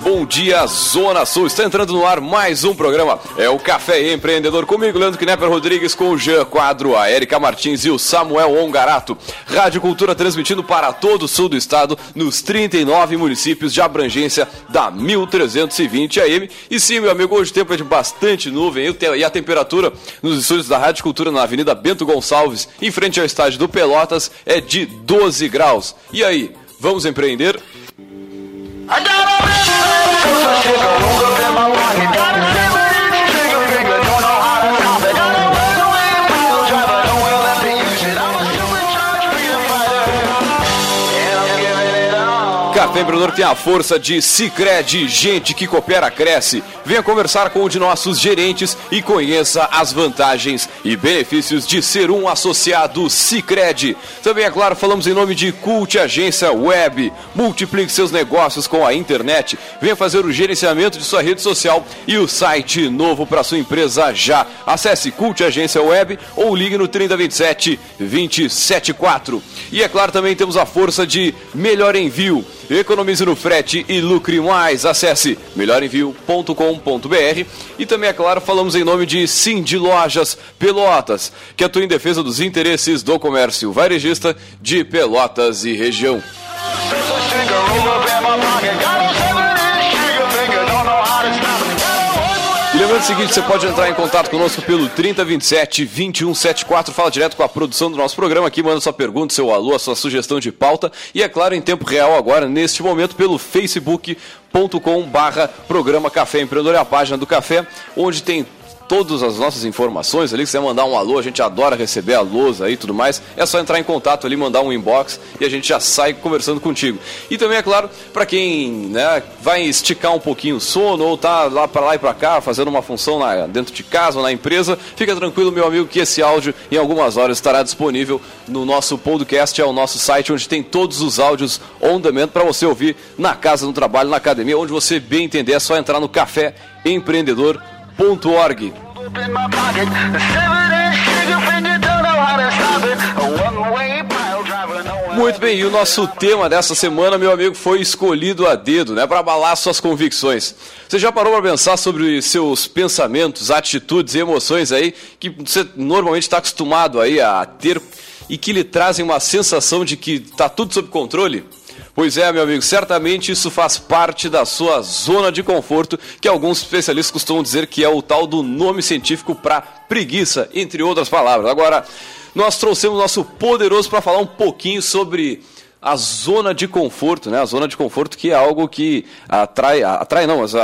Bom dia, Zona Sul. Está entrando no ar mais um programa. É o Café Empreendedor comigo, Leandro Knepper Rodrigues, com o Jean Quadro, a Erika Martins e o Samuel Ongarato. Rádio Cultura transmitindo para todo o sul do estado, nos 39 municípios de abrangência da 1320 AM. E sim, meu amigo, hoje o tempo é de bastante nuvem e a temperatura nos estúdios da Rádio Cultura na Avenida Bento Gonçalves, em frente ao estádio do Pelotas, é de 12 graus. E aí, vamos empreender? I got a Empreendedor tem a força de Cicred, gente que coopera, cresce. Venha conversar com um de nossos gerentes e conheça as vantagens e benefícios de ser um associado Cicred. Também, é claro, falamos em nome de Cult Agência Web. Multiplique seus negócios com a internet. Venha fazer o gerenciamento de sua rede social e o site novo para sua empresa já. Acesse Cult Agência Web ou ligue no 3027 274. E é claro, também temos a força de Melhor Envio. Economize no frete e lucre mais. Acesse melhorenvio.com.br e também, é claro, falamos em nome de Sim de Lojas Pelotas, que atua em defesa dos interesses do comércio varejista de Pelotas e região. O seguinte, você pode entrar em contato conosco pelo 3027 2174, fala direto com a produção do nosso programa aqui, manda sua pergunta, seu alô, a sua sugestão de pauta. E é claro, em tempo real agora, neste momento, pelo facebook.com barra programa Café Empreendedor, é a página do Café, onde tem todas as nossas informações ali, se você mandar um alô, a gente adora receber alôs aí e tudo mais, é só entrar em contato ali, mandar um inbox e a gente já sai conversando contigo. E também, é claro, para quem né, vai esticar um pouquinho o sono ou tá lá para lá e para cá, fazendo uma função na, dentro de casa ou na empresa, fica tranquilo, meu amigo, que esse áudio em algumas horas estará disponível no nosso podcast, é o nosso site onde tem todos os áudios on demand para você ouvir na casa, no trabalho, na academia, onde você bem entender, é só entrar no Café Empreendedor Org. Muito bem, e o nosso tema dessa semana, meu amigo, foi escolhido a dedo, né, para abalar suas convicções. Você já parou para pensar sobre seus pensamentos, atitudes e emoções aí que você normalmente está acostumado aí a ter e que lhe trazem uma sensação de que está tudo sob controle? Pois é, meu amigo, certamente isso faz parte da sua zona de conforto, que alguns especialistas costumam dizer que é o tal do nome científico para preguiça, entre outras palavras. Agora, nós trouxemos nosso poderoso para falar um pouquinho sobre a zona de conforto, né? A zona de conforto que é algo que atrai, atrai não, mas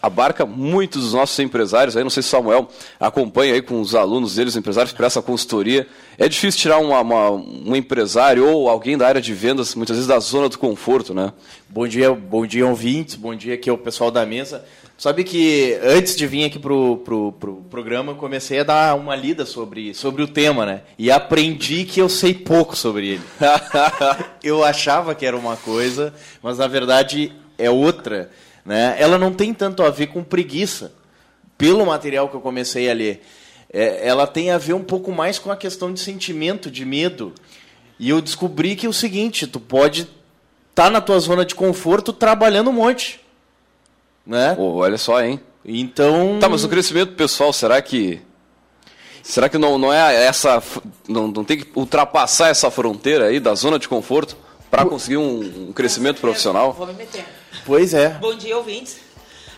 abarca muitos dos nossos empresários. Aí não sei se Samuel acompanha aí com os alunos deles, empresários para essa consultoria. É difícil tirar uma, uma, um empresário ou alguém da área de vendas, muitas vezes da zona do conforto, né? Bom dia, bom dia ouvintes, bom dia aqui ao pessoal da mesa. Sabe que antes de vir aqui pro, pro, pro programa, eu comecei a dar uma lida sobre, sobre o tema, né? E aprendi que eu sei pouco sobre ele. eu achava que era uma coisa, mas na verdade é outra. Né? Ela não tem tanto a ver com preguiça, pelo material que eu comecei a ler. É, ela tem a ver um pouco mais com a questão de sentimento, de medo. E eu descobri que é o seguinte, tu pode estar tá na tua zona de conforto trabalhando um monte né? Oh, olha só, hein? Então. Tá, mas o crescimento pessoal, será que. Será que não, não é essa. Não, não tem que ultrapassar essa fronteira aí da zona de conforto para conseguir um, um crescimento profissional? Vou me meter. Pois é. Bom dia, ouvintes.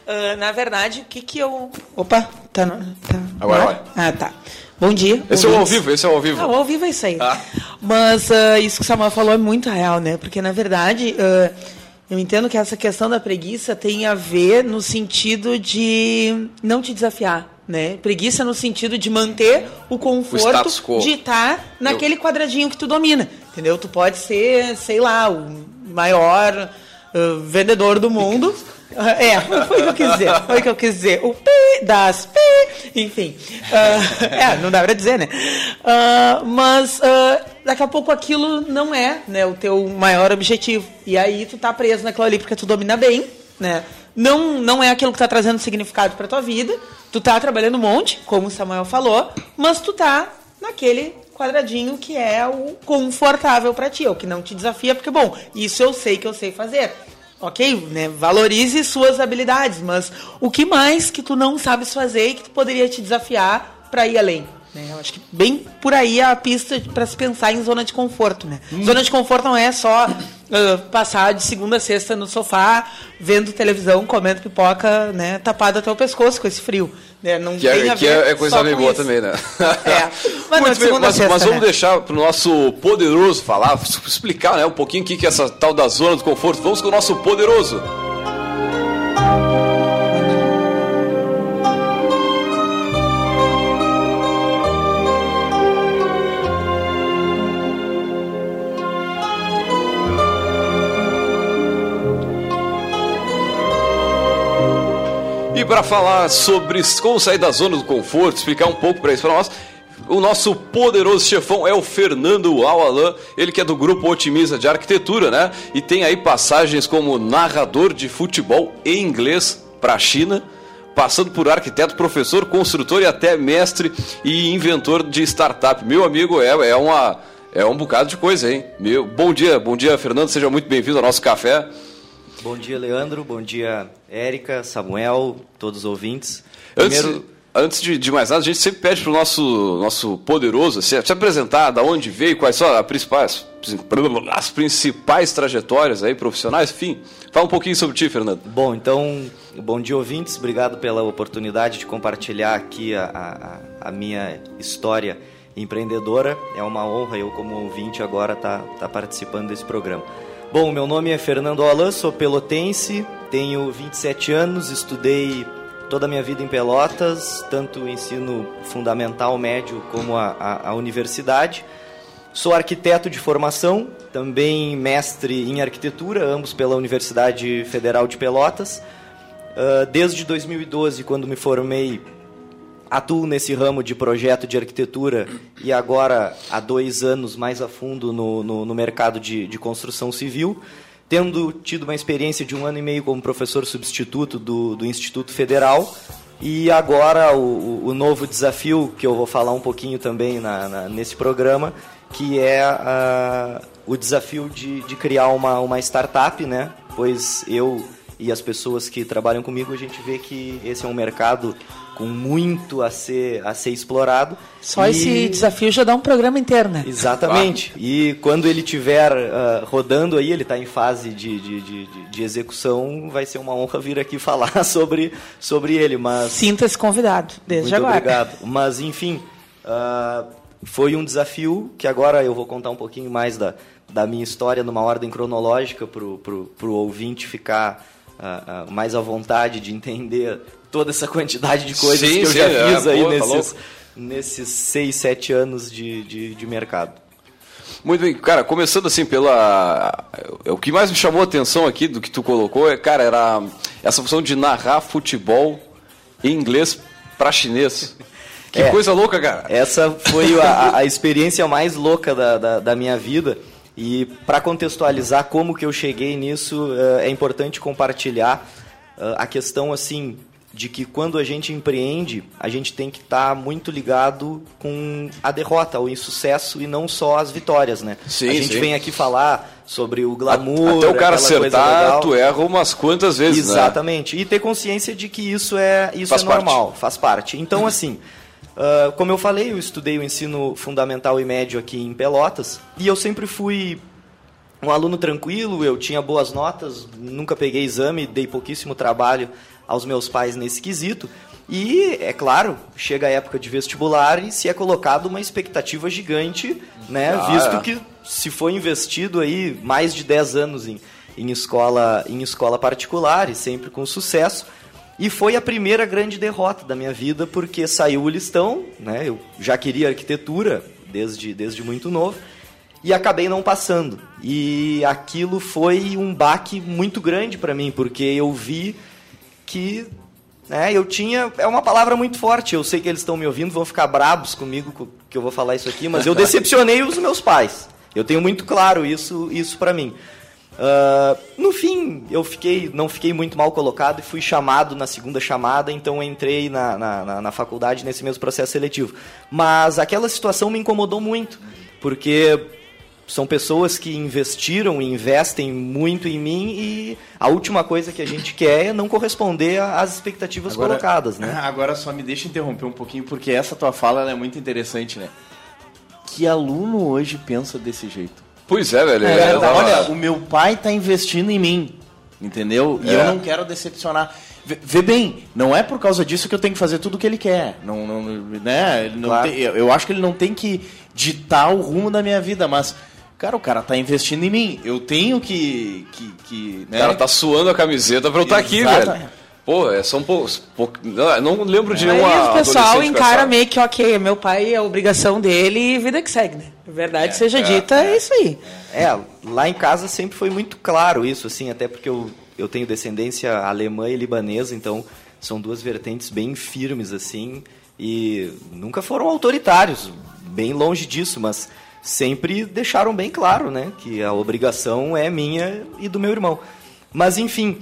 Uh, na verdade, o que que eu. Opa, tá. No... tá... Agora vai. Ah, tá. Bom dia. Esse ouvintes. é o ao vivo, esse é o ao vivo. Ah, o ao vivo é isso aí. Ah. Mas uh, isso que o Samuel falou é muito real, né? Porque, na verdade. Uh, eu entendo que essa questão da preguiça tem a ver no sentido de não te desafiar. Né? Preguiça no sentido de manter o conforto o de estar naquele Eu... quadradinho que tu domina. Entendeu? Tu pode ser, sei lá, o maior uh, vendedor do mundo. É, foi o que eu quis dizer. Foi o que eu quis dizer. O pi das pi, enfim. Uh, é, não dá pra dizer, né? Uh, mas uh, daqui a pouco aquilo não é né, o teu maior objetivo. E aí tu tá preso naquilo ali porque tu domina bem, né? Não, não é aquilo que tá trazendo significado pra tua vida. Tu tá trabalhando um monte, como o Samuel falou, mas tu tá naquele quadradinho que é o confortável para ti, é o que não te desafia, porque, bom, isso eu sei que eu sei fazer. Ok, né? Valorize suas habilidades, mas o que mais que tu não sabes fazer e que tu poderia te desafiar para ir além? Né? Eu acho que bem por aí é a pista para se pensar em zona de conforto. Né? Hum. Zona de conforto não é só uh, passar de segunda a sexta no sofá, vendo televisão, comendo pipoca, né, tapado até o pescoço com esse frio. Né? Não que tem é, a que ver é, é coisa bem boa isso. também, né? É. Mas, Muito não, bem, mas, sexta, mas vamos né? deixar para o nosso poderoso falar, explicar né, um pouquinho o que que é essa tal da zona do conforto. Vamos com o nosso poderoso. E para falar sobre como sair da zona do conforto, explicar um pouco para isso para nós, o nosso poderoso chefão é o Fernando Alalan, ele que é do grupo Otimiza de Arquitetura, né? E tem aí passagens como narrador de futebol em inglês para a China, passando por arquiteto, professor, construtor e até mestre e inventor de startup. Meu amigo, é, é uma é um bocado de coisa, hein? Meu, bom dia, bom dia, Fernando, seja muito bem-vindo ao nosso café. Bom dia, Leandro. Bom dia, Érica, Samuel, todos os ouvintes. Antes, Primeiro, antes de, de mais nada, a gente sempre pede para o nosso, nosso poderoso se, se apresentar, da onde veio, quais são as principais, as principais trajetórias aí profissionais, enfim. Fala um pouquinho sobre ti, Fernando. bom, então, bom dia, ouvintes. Obrigado pela oportunidade de compartilhar aqui a, a- a minha história empreendedora. É uma honra eu, como ouvinte, agora estar tá, tá participando desse programa. Bom, meu nome é Fernando Alan, sou pelotense, tenho 27 anos, estudei toda a minha vida em Pelotas, tanto o ensino fundamental, médio, como a, a, a universidade. Sou arquiteto de formação, também mestre em arquitetura, ambos pela Universidade Federal de Pelotas. Ah, desde 2012, quando me formei, atuo nesse ramo de projeto de arquitetura e agora há dois anos mais a fundo no, no, no mercado de, de construção civil, tendo tido uma experiência de um ano e meio como professor substituto do, do Instituto Federal e agora o, o- novo desafio que eu vou falar um pouquinho também na, na- nesse programa, que é ah, o desafio de, de criar uma, uma startup, né? Pois eu e as pessoas que trabalham comigo, a gente vê que esse é um mercado com muito a ser, a ser explorado. Só E- esse desafio já dá um programa inteiro, né? Exatamente. E quando ele estiver ah, rodando aí, ele está em fase de, de, de, de- execução, vai ser uma honra vir aqui falar sobre, sobre ele. Mas Sinta-se convidado, desde muito agora. obrigado. Mas, enfim, ah, foi um desafio que agora eu vou contar um pouquinho mais da, da minha história numa ordem cronológica para o ouvinte ficar mais à vontade de entender toda essa quantidade de coisas Sim, que eu sim, já é, fiz aí pô, tá nesses, louco. nesses seis, sete anos de, de, de mercado. Muito bem, cara, começando assim pela. O que mais me chamou a atenção aqui do que tu colocou é, cara, era essa função de narrar futebol em inglês para chinês. Que É. coisa louca, cara. Essa foi a, a experiência mais louca da, da, da minha vida. E para contextualizar como que eu cheguei nisso, eh, é importante compartilhar eh, a questão assim de que quando a gente empreende, a gente tem que estar muito ligado com a derrota, o insucesso e não só as vitórias, né? Sim, a gente sim. vem aqui falar sobre o glamour, Até o cara acertar, tu erra umas quantas vezes, né? Exatamente. E ter consciência de que isso é, isso Faz é parte. normal, faz parte. Então, assim, ah, como eu falei, eu estudei o ensino fundamental e médio aqui em Pelotas e eu sempre fui um aluno tranquilo, eu tinha boas notas, nunca peguei exame, dei pouquíssimo trabalho aos meus pais nesse quesito. E, é claro, chega a época de vestibular e se é colocado uma expectativa gigante, né? Ah, visto é. que se foi investido aí mais de 10 anos em, em, escola, em escola particular e sempre com sucesso. E foi a primeira grande derrota da minha vida, porque saiu o listão, né? Eu já queria arquitetura desde, desde muito novo. e acabei não passando. E aquilo foi um baque muito grande para mim, porque eu vi que né, eu tinha. É uma palavra muito forte. Eu sei que eles estão me ouvindo, vão ficar brabos comigo que eu vou falar isso aqui, mas eu decepcionei os meus pais. Eu tenho muito claro isso, isso para mim. Uh, no fim, eu fiquei, não fiquei muito mal colocado e fui chamado na segunda chamada, então entrei na, na, na, faculdade nesse mesmo processo seletivo. Mas aquela situação me incomodou muito, porque são pessoas que investiram e investem muito em mim e a última coisa que a gente quer é não corresponder às expectativas agora, colocadas, né? Agora só me deixa interromper um pouquinho, porque essa tua fala é muito interessante, né? Que aluno hoje pensa desse jeito? Pois é, velho. É, olha, o meu pai está investindo em mim, entendeu? E é. eu não quero decepcionar. Vê, vê, bem, não é por causa disso que eu tenho que fazer tudo o que ele quer. Não, não, né? Não claro. tem, eu acho que ele não tem que ditar o rumo da minha vida, mas Cara, o cara tá investindo em mim. Eu tenho que. que, que né? O cara tá suando a camiseta pra eu estar tá aqui, velho. Pô, é, são poucos. poucos não lembro de nenhuma. Aí o pessoal encara meio que, ok, meu pai é obrigação dele e vida que segue, né? Verdade é, seja é, dita, é, é isso aí. É, lá em casa sempre foi muito claro isso, assim, até porque eu, eu tenho descendência alemã e libanesa, então são duas vertentes bem firmes, assim, e nunca foram autoritários, bem longe disso, mas sempre deixaram bem claro, né, que a obrigação é minha e do meu irmão. Mas enfim,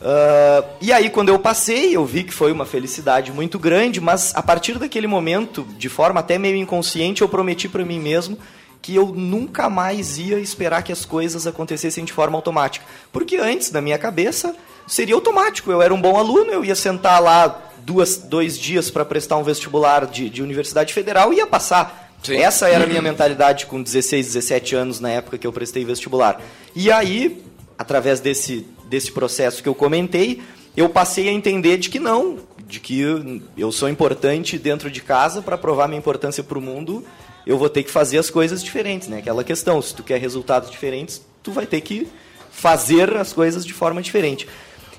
uh, e aí quando eu passei, eu vi que foi uma felicidade muito grande, mas a partir daquele momento, de forma até meio inconsciente, eu prometi para mim mesmo que eu nunca mais ia esperar que as coisas acontecessem de forma automática, porque antes na minha cabeça seria automático. Eu era um bom aluno, eu ia sentar lá duas, dois dias para prestar um vestibular de, de universidade federal e ia passar Sim. Essa era a minha mentalidade com 16, 17 anos na época que eu prestei vestibular. E aí, através desse, desse processo que eu comentei, eu passei a entender de que não, de que eu sou importante dentro de casa para provar minha importância para o mundo, eu vou ter que fazer as coisas diferentes, né? Aquela questão, se tu quer resultados diferentes, tu vai ter que fazer as coisas de forma diferente.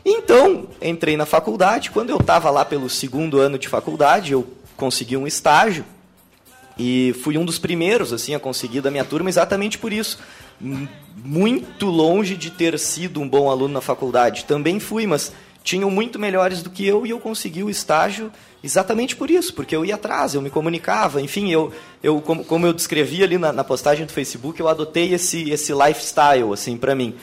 Então, entrei na faculdade, quando eu estava lá pelo segundo ano de faculdade, eu consegui um estágio e fui um dos primeiros assim a conseguir da minha turma exatamente por isso. Muito longe de ter sido um bom aluno na faculdade. Também fui, mas tinham muito melhores do que eu e eu consegui o estágio exatamente por isso, porque eu ia atrás, eu me comunicava, enfim, eu, eu como, como eu descrevi ali na, na, postagem do Facebook, eu adotei esse, esse lifestyle, assim, para mim.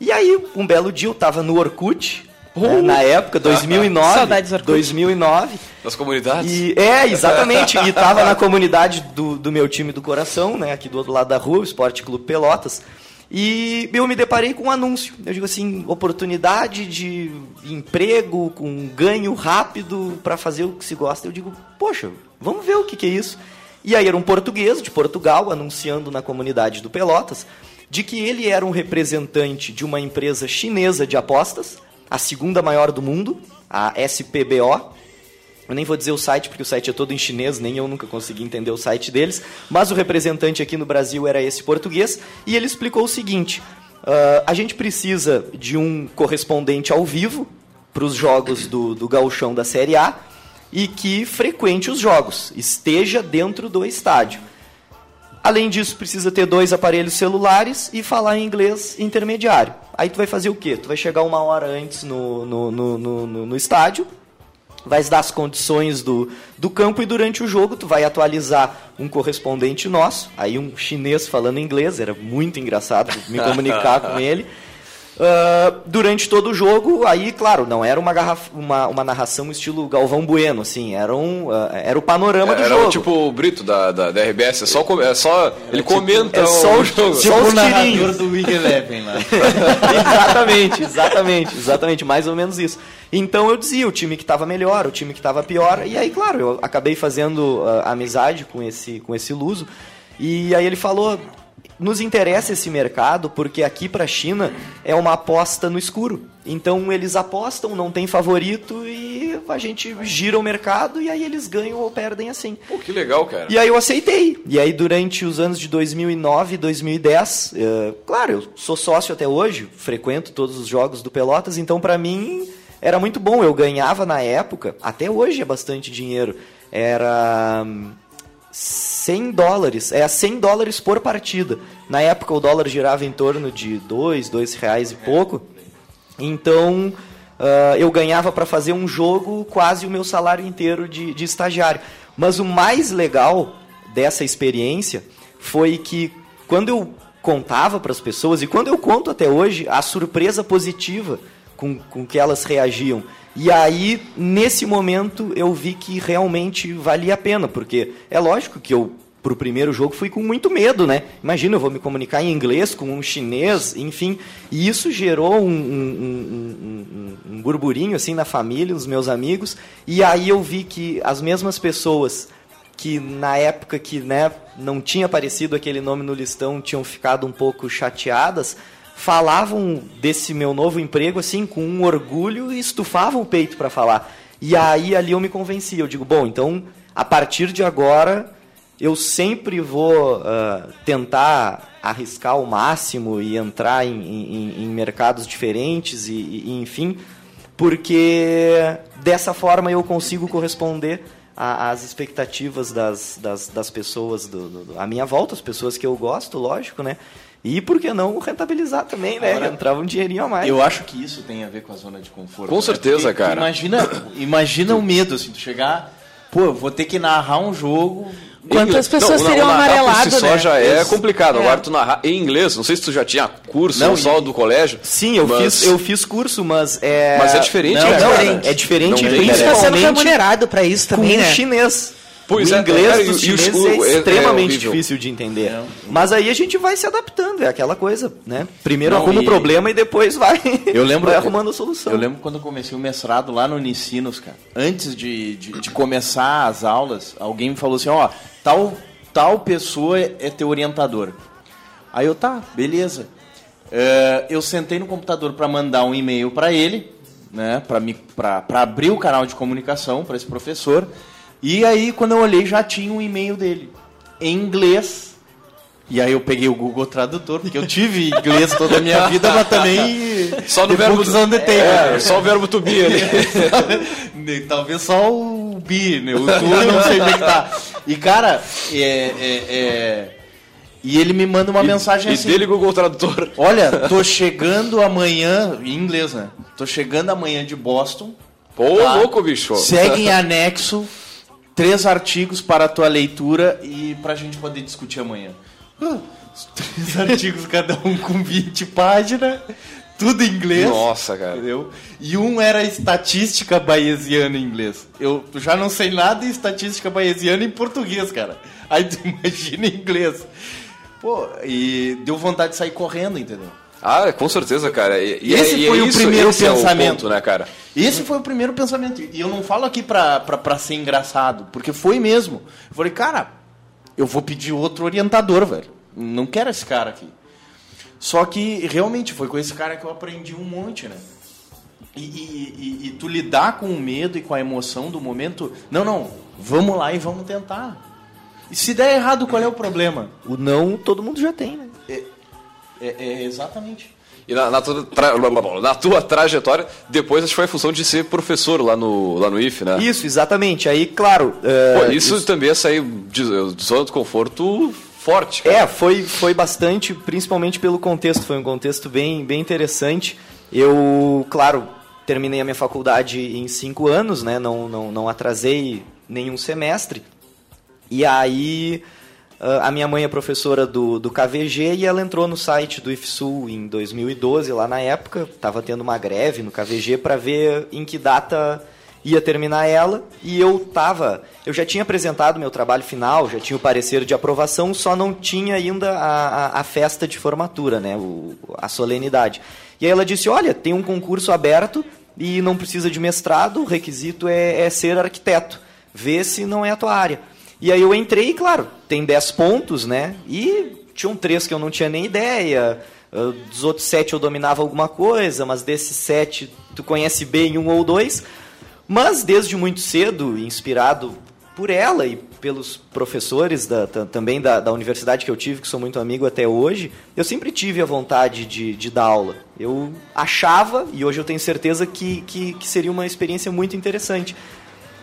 E aí, um belo dia, eu estava no Orkut, né, na época, 2009. Saudades Orkut. 2009. Das comunidades? E, é, exatamente. e estava na comunidade do, do meu time do coração, né, aqui do outro lado da rua, o Esporte Clube Pelotas. E eu me deparei com um anúncio. Eu digo assim, oportunidade de emprego com ganho rápido para fazer o que se gosta. Eu digo, poxa, vamos ver o que, que é isso. E aí era um português de Portugal anunciando na comunidade do Pelotas de que ele era um representante de uma empresa chinesa de apostas a segunda maior do mundo, a SPBO. Eu nem vou dizer o site, porque o site é todo em chinês, nem eu nunca consegui entender o site deles. Mas o representante aqui no Brasil era esse português, e ele explicou o seguinte: uh, a gente precisa de um correspondente ao vivo para os jogos do, do gauchão da Série A e que frequente os jogos, esteja dentro do estádio. Além disso, precisa ter dois aparelhos celulares e falar em inglês intermediário. Aí tu vai fazer o quê? Tu vai chegar uma hora antes no, no, no, no, no estádio, vai dar as condições do, do campo e durante o jogo tu vai atualizar um correspondente nosso, aí um chinês falando inglês, era muito engraçado me comunicar com ele. Uh, durante todo o jogo, aí, claro, não era uma, garraf uma, uma narração estilo Galvão Bueno, assim, era, um, uh, era o panorama é, do era jogo. Era tipo o Brito da, da, da, RBS, é só, é só ele tipo, comenta é só o, jogo. Tipo só o narrador do Week Eleven lá. exatamente, exatamente, exatamente, mais ou menos isso. Então eu dizia o time que estava melhor, o time que estava pior, e aí, claro, eu acabei fazendo uh, amizade com esse, com esse Luso, e aí ele falou, nos interessa esse mercado porque aqui para a China é uma aposta no escuro. Então eles apostam, não tem favorito e a gente gira o mercado e aí eles ganham ou perdem assim. Pô, que legal, cara. E aí eu aceitei. E aí durante os anos de 2009 e 2010, é, claro, eu sou sócio até hoje, frequento todos os jogos do Pelotas, então para mim era muito bom. Eu ganhava na época, até hoje é bastante dinheiro. Era 100 dólares, é 100 dólares por partida. Na época o dólar girava em torno de 2, 2 reais e pouco. Então uh, eu ganhava para fazer um jogo quase o meu salário inteiro de, de estagiário. Mas o mais legal dessa experiência foi que quando eu contava para as pessoas, e quando eu conto até hoje, a surpresa positiva com, com que elas reagiam. E aí, nesse momento, eu vi que realmente valia a pena, porque é lógico que eu, para o primeiro jogo, fui com muito medo, né? Imagina, eu vou me comunicar em inglês com um chinês, enfim. E isso gerou um, um, um, um burburinho, assim, na família, nos meus amigos. E aí eu vi que as mesmas pessoas que na época que né, não tinha aparecido aquele nome no listão tinham ficado um pouco chateadas, falavam desse meu novo emprego assim com um orgulho e estufavam o peito para falar. E aí ali eu me convenci, eu digo, bom, então a partir de agora eu sempre vou uh, tentar arriscar o máximo e entrar em, em, em mercados diferentes e, e, enfim, porque dessa forma eu consigo corresponder às expectativas das, das, das pessoas do, do, à minha volta, as pessoas que eu gosto, lógico, né? E por que não rentabilizar também, né? Agora, Entrava um dinheirinho a mais. Eu acho que isso tem a ver com a zona de conforto. Com né? certeza, Porque cara. Imagina, imagina o medo, assim, tu chegar, pô, vou ter que narrar um jogo. Quantas pessoas não, amarelado, por si só né? já é Isso. complicado. É. Agora tu narrar em inglês, não sei se tu já tinha curso Não, só e- do colégio. Sim, eu, mas- fiz, eu fiz curso, mas é. Mas é diferente, não, né, não? É diferente, Não A tem, gente está sendo principalmente remunerado para isso com também, o né? chinês. Pois o é, inglês cara, dos e- e o- chineses o- é é- é extremamente horrível. difícil de entender. É. Mas aí a gente vai se adaptando, é aquela coisa, né? Primeiro Não, arruma o e- problema e depois vai, Eu lembro- vai arrumando a solução. Eu lembro quando eu comecei o mestrado lá no Unicinos, cara. Antes de, de, de começar as aulas, alguém me falou assim, ó, tal, tal pessoa é teu orientador. Aí eu, tá, beleza. É, eu sentei no computador para mandar um e-mail para ele, né, para abrir o canal de comunicação para esse professor. E aí, quando eu olhei, já tinha um e-mail dele em inglês. E aí eu peguei o Google Tradutor, porque eu tive inglês toda a minha vida, mas também Só no verbo on the table, É, só o verbo to be ali. Talvez só o bi, né? O tu não sei bem que tá. E cara, é, é, é- E ele me manda uma mensagem e assim. dele Google Tradutor. Olha, tô chegando amanhã, em inglês, né? Tô chegando amanhã de Boston. Pô, Tá. louco, bicho. Segue em anexo três artigos para a tua leitura e pra gente poder discutir amanhã. Ah, três artigos, cada um com 20 páginas, tudo em inglês. Nossa, cara. Entendeu? E um era estatística bayesiana em inglês. Eu já não sei nada de estatística bayesiana em português, cara. Aí tu imagina em inglês. Pô, e deu vontade de sair correndo, entendeu? Ah, com certeza, cara. E, e Esse é- e foi é o isso- primeiro é pensamento. ponto, né, cara? Esse foi o primeiro pensamento. E eu não falo aqui pra, pra, pra ser engraçado, porque foi mesmo. Eu falei, cara, eu vou pedir outro orientador, velho. Não quero esse cara aqui. Só que realmente foi com esse cara que eu aprendi um monte, né? E, e- e- e tu lidar com o medo e com a emoção do momento. Não, não, vamos lá e vamos tentar. E se der errado, qual é o problema? O não todo mundo já tem, né? É, é exatamente. E na, na tua, tra- na tua trajetória, depois acho que foi a função de ser professor lá no, lá no IF, né? Isso, exatamente. Aí, claro. é, Pô, isso, também é sair de, de zona de conforto forte, cara. É, foi, foi bastante, principalmente pelo contexto. Foi um contexto bem, bem interessante. Eu, claro, terminei a minha faculdade em cinco anos, né? Não, não, não atrasei nenhum semestre. E aí, a minha mãe é professora do, do KVG e ela entrou no site do IFSUL em 2012, lá na época. Estava tendo uma greve no KVG para ver em que data ia terminar ela e eu tava, eu já tinha apresentado meu trabalho final, já tinha o parecer de aprovação, só não tinha ainda a, a, a festa de formatura, né, o, a solenidade. E aí ela disse, olha, tem um concurso aberto e não precisa de mestrado, o requisito é, é ser arquiteto, vê se não é a tua área. E aí eu entrei, claro, tem 10 pontos, né, e tinham três que eu não tinha nem ideia, ah, dos outros sete eu dominava alguma coisa, mas desses sete tu conhece bem um ou dois. Mas desde muito cedo, inspirado por ela e pelos professores da, ta- também da, da universidade que eu tive, que sou muito amigo até hoje, eu sempre tive a vontade de, de dar aula. Eu achava, e hoje eu tenho certeza que, que, que seria uma experiência muito interessante.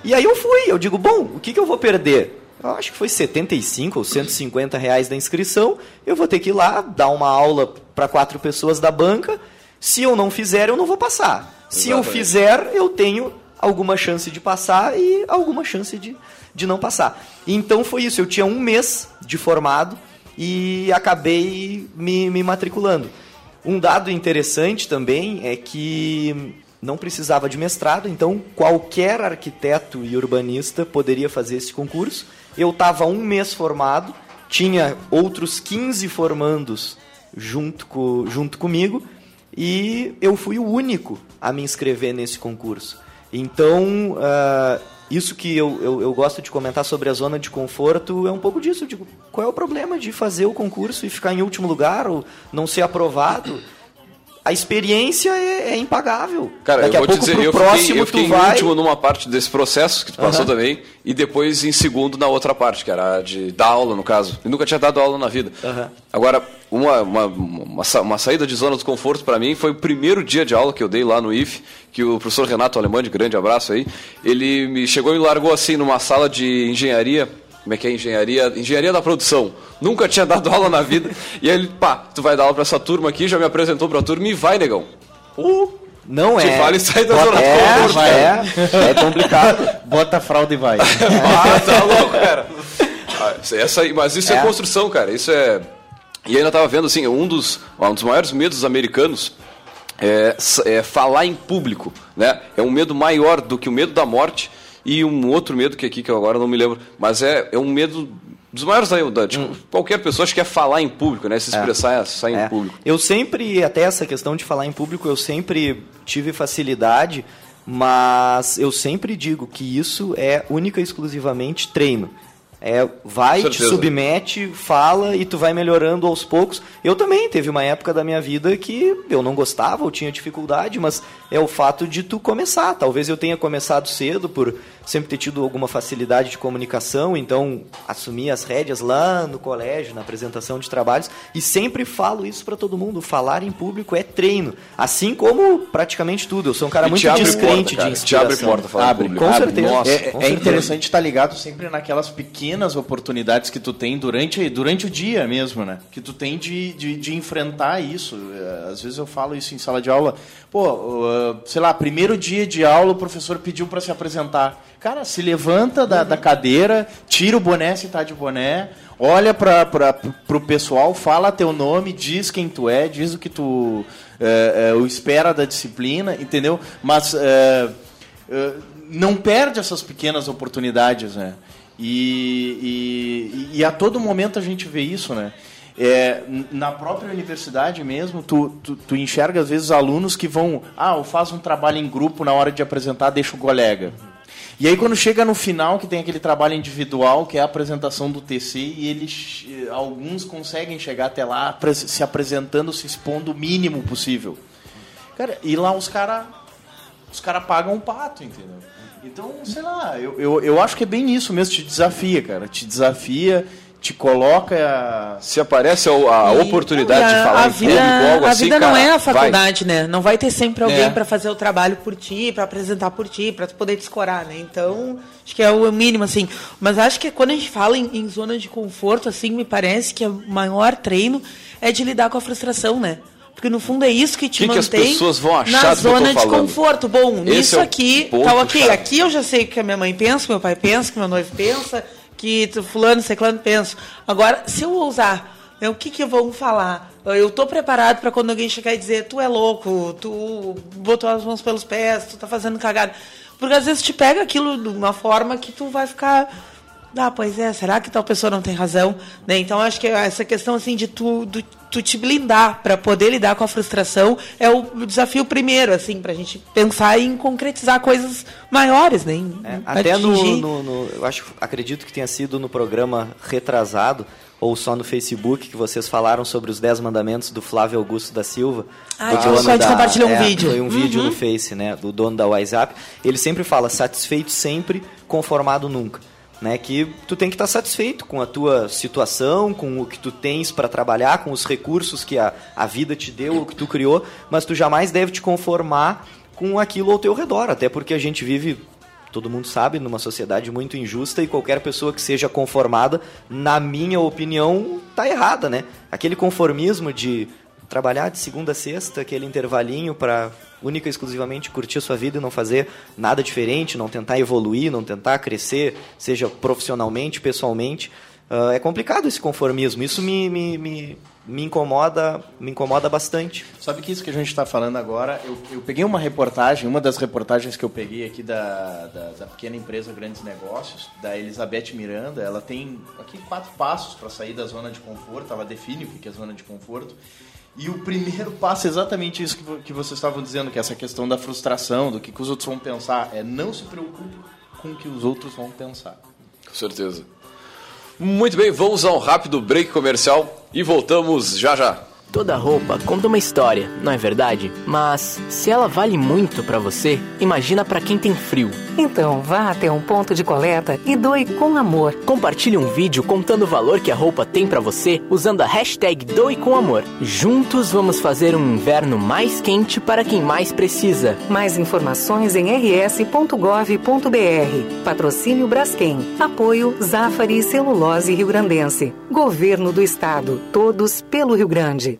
E aí eu fui, eu digo, bom, o que, que eu vou perder? Eu acho que foi 75 ou 150 reais da inscrição. Eu vou ter que ir lá dar uma aula para quatro pessoas da banca. Se eu não fizer, eu não vou passar. Se eu fizer, eu tenho alguma chance de passar e alguma chance de, de não passar. Então foi isso. Eu tinha um mês de formado e acabei me, me matriculando. Um dado interessante também é que não precisava de mestrado, então qualquer arquiteto e urbanista poderia fazer esse concurso. Eu estava um mês formado, tinha outros 15 formandos junto, com, junto comigo e eu fui o único a me inscrever nesse concurso. Então, uh, isso que eu, eu, eu, gosto de comentar sobre a zona de conforto é um pouco disso. Digo, qual é o problema de fazer o concurso e ficar em último lugar ou não ser aprovado? A experiência é, é, impagável. Cara, Daqui eu vou pouco, te dizer, eu próximo, fiquei, eu fiquei em vai... último numa parte desse processo que tu passou também, e depois em segundo na outra parte, que era de dar aula, no caso. Eu nunca tinha dado aula na vida. Agora, uma, uma, uma, uma, saída de zona de conforto para mim foi o primeiro dia de aula que eu dei lá no IF, que o professor Renato Alemão, de grande abraço aí, ele me chegou e me largou assim numa sala de engenharia como é que é engenharia, engenharia da produção. Nunca tinha dado aula na vida. E aí ele, pá, tu vai dar aula para essa turma aqui, já me apresentou para a turma e vai, negão. Uh, não Te é. fala e sai da zona é, de é, é complicado. Bota a fralda e vai. ah, tá louco, cara. Ah, essa, mas isso é. é construção, cara. Isso é. E ainda tava vendo assim, um dos, um dos maiores medos americanos é, é falar em público, né? É um medo maior do que o medo da morte e um outro medo que aqui que eu agora não me lembro, mas é, é um medo dos maiores da, da tipo, hum. qualquer pessoa acho que é falar em público, né? Se é. expressar, é. sair é. em público. Eu sempre, até essa questão de falar em público, eu sempre tive facilidade, mas eu sempre digo que isso é única e exclusivamente treino. É, vai, te submete, fala e tu vai melhorando aos poucos. Eu também teve uma época da minha vida que eu não gostava, ou tinha dificuldade, mas é o fato de tu começar. Talvez eu tenha começado cedo por sempre ter tido alguma facilidade de comunicação, então assumi as rédeas lá no colégio, na apresentação de trabalhos, e sempre falo isso para todo mundo, falar em público é treino, assim como praticamente tudo. Eu sou um cara e muito descrente porta, de inspiração. Te abre porta falar abre, público. Com certeza. Nossa, é, com é certeza. interessante estar ligado sempre naquelas pequenas oportunidades que tu tem durante, durante o dia mesmo, né? Que tu tem de, de, de enfrentar isso. É, às vezes eu falo isso em sala de aula. Pô, sei lá, primeiro dia de aula o professor pediu para se apresentar. Cara, se levanta da, da cadeira, tira o boné se tá de boné, olha para o pessoal, fala teu nome, diz quem tu é, diz o que tu é, é, o espera da disciplina, entendeu? Mas é não perde essas pequenas oportunidades, né? E, e, e, a todo momento a gente vê isso, né? É, na própria universidade mesmo, tu, tu, tu, enxerga às vezes alunos que vão, ah, eu faço um trabalho em grupo na hora de apresentar, deixa o colega. E aí quando chega no final, que tem aquele trabalho individual, que é a apresentação do TC, e eles, alguns conseguem chegar até lá se apresentando, se expondo o mínimo possível. Cara, e lá os caras os cara pagam um pato, entendeu? Então, sei lá, eu, eu, eu acho que é bem isso mesmo, te desafia, cara. Te desafia, te coloca. Se aparece a, a e, oportunidade de falar a em vida, público, algo a assim. A vida cara, não é a faculdade, vai. né? Não vai ter sempre alguém é. para fazer o trabalho por ti, para apresentar por ti, para poder te escorar, né? Então, acho que é o mínimo, assim. Mas acho que quando a gente fala em, em zona de conforto, assim, me parece que o maior treino é de lidar com a frustração, né? Porque no fundo é isso que te que mantém que na zona de conforto. Bom, Esse nisso é aqui, tá ok. Aqui eu já sei o que a minha mãe pensa, que meu pai pensa, que meu noivo pensa, que fulano, ciclano pensa. Agora, se eu ousar, né, o que que vão falar? Eu estou preparado para quando alguém chegar e dizer, tu é louco, tu botou as mãos pelos pés, tu tá fazendo cagada. Porque às vezes te pega aquilo de uma forma que tu vai ficar ah, pois é, será que tal pessoa não tem razão? Né? Então, acho que essa questão assim de tu, do, tu te blindar para poder lidar com a frustração é o desafio primeiro, assim, para a gente pensar em concretizar coisas maiores, né? É, até no, no, no, eu acho, acredito que tenha sido no programa retrasado ou só no Facebook que vocês falaram sobre os 10 mandamentos do Flávio Augusto da Silva. Ah, o só de compartilhar um é, vídeo. Foi um uhum. vídeo no Face, né, do dono da WhatsApp. Ele sempre fala satisfeito sempre, conformado nunca né? Que tu tem que estar satisfeito com a tua situação, com o que tu tens para trabalhar, com os recursos que a, a vida te deu, o que tu criou, mas tu jamais deve te conformar com aquilo ao teu redor, até porque a gente vive todo mundo sabe, numa sociedade muito injusta e qualquer pessoa que seja conformada, na minha opinião, tá errada, né? Aquele conformismo de trabalhar de segunda a sexta, aquele intervalinho para única e exclusivamente curtir a sua vida e não fazer nada diferente, não tentar evoluir, não tentar crescer, seja profissionalmente, pessoalmente. Uh, é complicado esse conformismo. Isso me, me, me, me, incomoda me incomoda bastante. Sabe que isso que a gente está falando agora, eu, eu, peguei uma reportagem, uma das reportagens que eu peguei aqui da, da, da, pequena empresa Grandes Negócios, da Elizabeth Miranda, ela tem aqui quatro passos para sair da zona de conforto, ela define o que é zona de conforto. E o primeiro passo é exatamente isso que, que vocês estavam dizendo, que é essa questão da frustração, do que, que os outros vão pensar. É não se preocupe com o que os outros vão pensar. Com certeza. Muito bem, vamos a um rápido break comercial e voltamos já já. Toda roupa conta uma história, não é verdade? Mas se ela vale muito para você, imagina para quem tem frio. Então vá até um ponto de coleta e doe com amor. Compartilhe um vídeo contando o valor que a roupa tem para você usando a hashtag Doe com Amor. Juntos vamos fazer um inverno mais quente para quem mais precisa. Mais informações em rs.gov.br. Patrocínio Braskem. Apoio Zafari Celulose Rio Grandense. Governo do Estado. Todos pelo Rio Grande.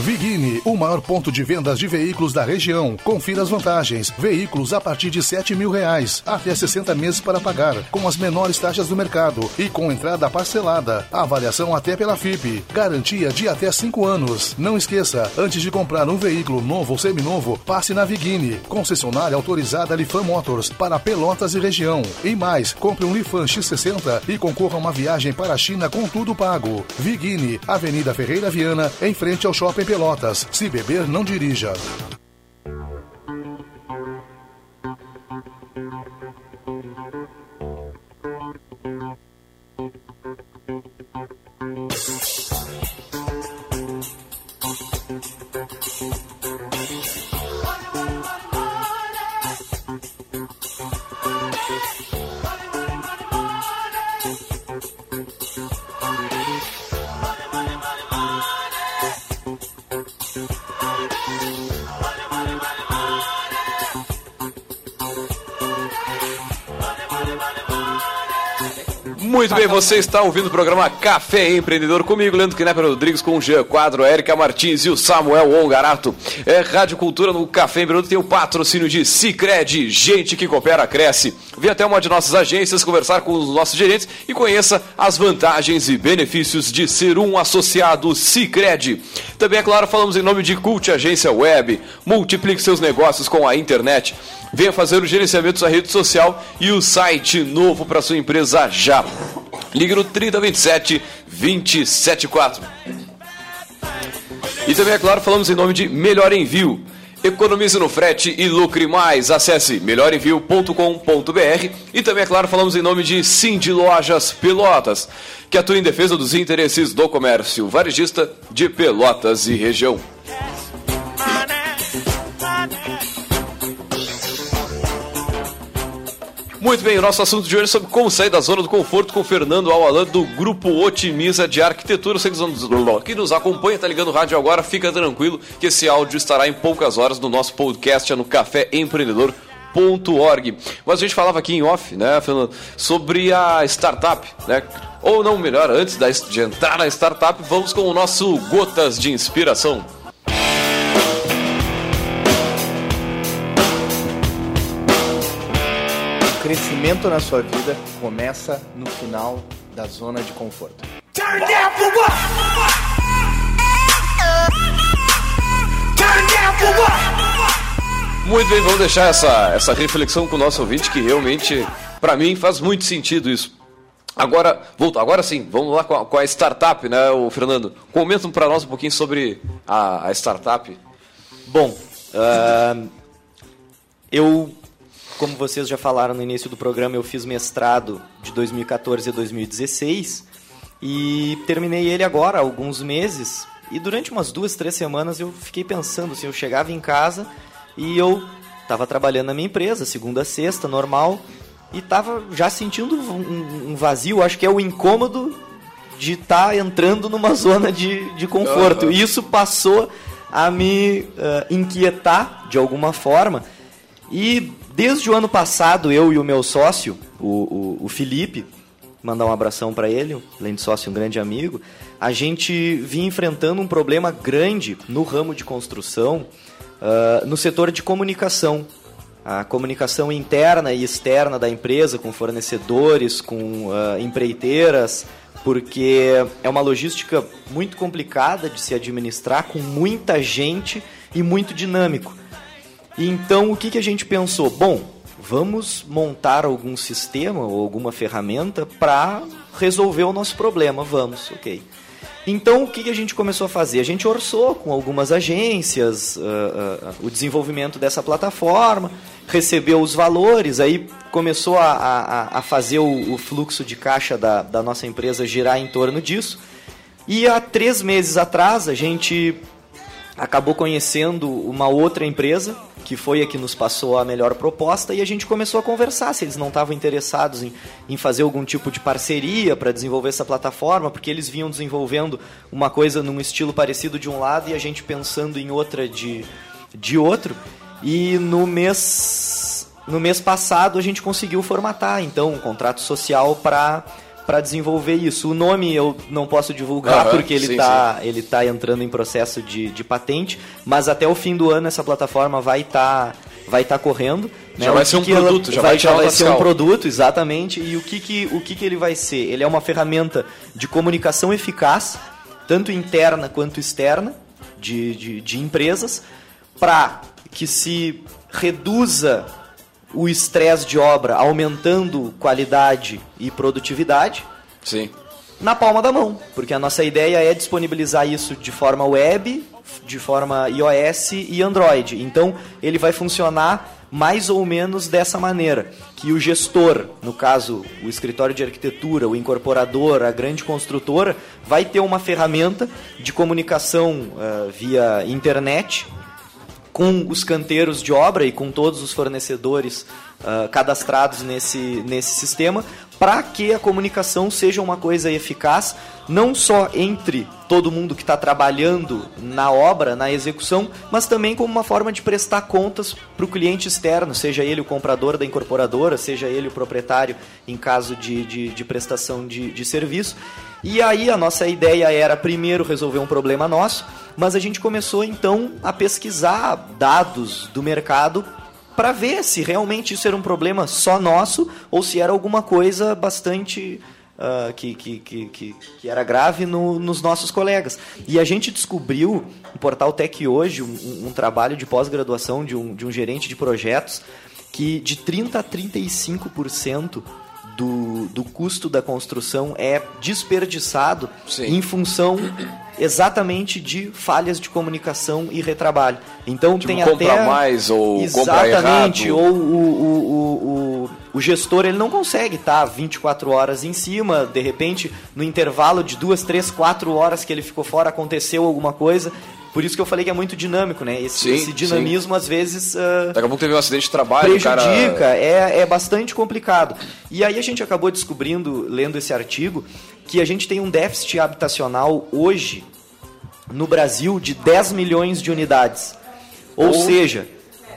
Vigini, o maior ponto de vendas de veículos da região. Confira as vantagens. Veículos a partir de 7 mil reais, até 60 meses para pagar, com as menores taxas do mercado e com entrada parcelada. Avaliação até pela FIP. Garantia de até 5 anos. Não esqueça, antes de comprar um veículo novo ou seminovo, passe na Vigini, concessionária autorizada Lifan Motors para Pelotas e região. E mais, compre um Lifan X60 e concorra a uma viagem para a China com tudo pago. Vigini, Avenida Ferreira Viana, em frente ao Shopping Pelotas. Se beber, não dirija. Muito bem, você está ouvindo o programa Café Empreendedor comigo, Leandro Knepper Rodrigues, com o Jean Quadro, Erika Martins e o Samuel Ongarato. É Rádio Cultura no Café Empreendedor, tem o patrocínio de Cicred, gente que coopera, cresce. Vem até uma de nossas agências conversar com os nossos gerentes e conheça as vantagens e benefícios de ser um associado Cicred. Também, é claro, falamos em nome de Cult Agência Web. Multiplique seus negócios com a internet. Venha fazer o gerenciamento da rede social e o site novo para sua empresa já. Ligue no 3027 274. E também, é claro, falamos em nome de Melhor Envio. Economize no frete e lucre mais. Acesse melhorenvio.com.br e também, é claro, falamos em nome de Cindy Lojas Pelotas, que atua em defesa dos interesses do comércio varejista de Pelotas e região. Muito bem, o nosso assunto de hoje é sobre como sair da zona do conforto com Fernando Alalan do Grupo Otimiza de Arquitetura. Você que nos acompanha, tá ligando o rádio agora, fica tranquilo que esse áudio estará em poucas horas no nosso podcast no Café Empreendedor. .org. Mas a gente falava aqui em off, né, Fernando, sobre a startup, né? Ou não, melhor, antes de entrar na startup, vamos com o nosso Gotas de Inspiração. Crescimento na sua vida começa no final da zona de conforto. Muito bem, vamos deixar essa, essa reflexão com o nosso ouvinte, que realmente, para mim, faz muito sentido isso. Agora, volta, agora sim, vamos lá com a, com a startup, né, o Fernando? Comenta para nós um pouquinho sobre a, a startup. Bom, uh, eu como vocês já falaram no início do programa, eu fiz mestrado de 2014 a 2016 e terminei ele agora há alguns meses. E durante umas duas, três semanas eu fiquei pensando assim, eu chegava em casa e eu estava trabalhando na minha empresa, segunda a sexta, normal, e estava já sentindo um, um, vazio, acho que é o incômodo de estar tá entrando numa zona de, de conforto. Uhum. E isso passou a me uh, inquietar de alguma forma. E Desde o ano passado, eu e o meu sócio, o, o, o Felipe, mandar um abração para ele, além de sócio, um grande amigo, a gente vinha enfrentando um problema grande no ramo de construção, uh, no setor de comunicação. A comunicação interna e externa da empresa, com fornecedores, com uh, empreiteiras, porque é uma logística muito complicada de se administrar, com muita gente e muito dinâmico. Então, o que, que a gente pensou? Bom, vamos montar algum sistema ou alguma ferramenta para resolver o nosso problema. Vamos, ok. Então, o que, que a gente começou a fazer? A gente orçou com algumas agências uh, uh, o desenvolvimento dessa plataforma, recebeu os valores, aí começou a, a, a fazer o, o, fluxo de caixa da, da nossa empresa girar em torno disso. E há três meses atrás, a gente acabou conhecendo uma outra empresa que foi a que nos passou a melhor proposta e a gente começou a conversar se eles não estavam interessados em, em fazer algum tipo de parceria para desenvolver essa plataforma, porque eles vinham desenvolvendo uma coisa num estilo parecido de um lado e a gente pensando em outra de, de outro. E no mês, no mês passado a gente conseguiu formatar então um contrato social para para desenvolver isso. O nome eu não posso divulgar uhum, porque ele está ele tá entrando em processo de, de patente, mas até o fim do ano essa plataforma vai estar tá, vai tá correndo. Né? Já vai ser um produto, ela, já vai, vai, já vai ser um produto, exatamente. E o que, que, o que, que ele vai ser? Ele é uma ferramenta de comunicação eficaz, tanto interna quanto externa, de, de, de empresas, para que se reduza o estresse de obra aumentando qualidade e produtividade. Sim. Na palma da mão, porque a nossa ideia é disponibilizar isso de forma web, de forma iOS e Android. Então, ele vai funcionar mais ou menos dessa maneira, que o gestor, no caso, o escritório de arquitetura, o incorporador, a grande construtora, vai ter uma ferramenta de comunicação uh, via internet com os canteiros de obra e com todos os fornecedores uh, cadastrados nesse, nesse sistema, para que a comunicação seja uma coisa eficaz, não só entre todo mundo que está trabalhando na obra, na execução, mas também como uma forma de prestar contas para o cliente externo, seja ele o comprador da incorporadora, seja ele o proprietário em caso de, de, de prestação de, de serviço. E aí a nossa ideia era primeiro resolver um problema nosso, mas a gente começou então a pesquisar dados do mercado para ver se realmente isso era um problema só nosso ou se era alguma coisa bastante uh, que, que, que, que, era grave no, nos nossos colegas. E a gente descobriu no portal Tech hoje um, um trabalho de pós-graduação de um, de um gerente de projetos que de 30 a 35% do, do custo da construção é desperdiçado Sim. em função exatamente de falhas de comunicação e retrabalho. Então Tipo, tem compra até mais ou compra exatamente errado. ou o, o, o, o, o gestor ele não consegue estar 24 horas em cima, de repente no intervalo de duas, três, quatro horas que ele ficou fora aconteceu alguma coisa. Por isso que eu falei que é muito dinâmico, né? Esse, Sim, esse dinamismo às vezes ah, Daqui a pouco teve um acidente de trabalho, o cara... prejudica, é, é bastante complicado. E aí a gente acabou descobrindo, lendo esse artigo, que a gente tem um déficit habitacional hoje no Brasil de 10 milhões de unidades. Ou Ou- seja,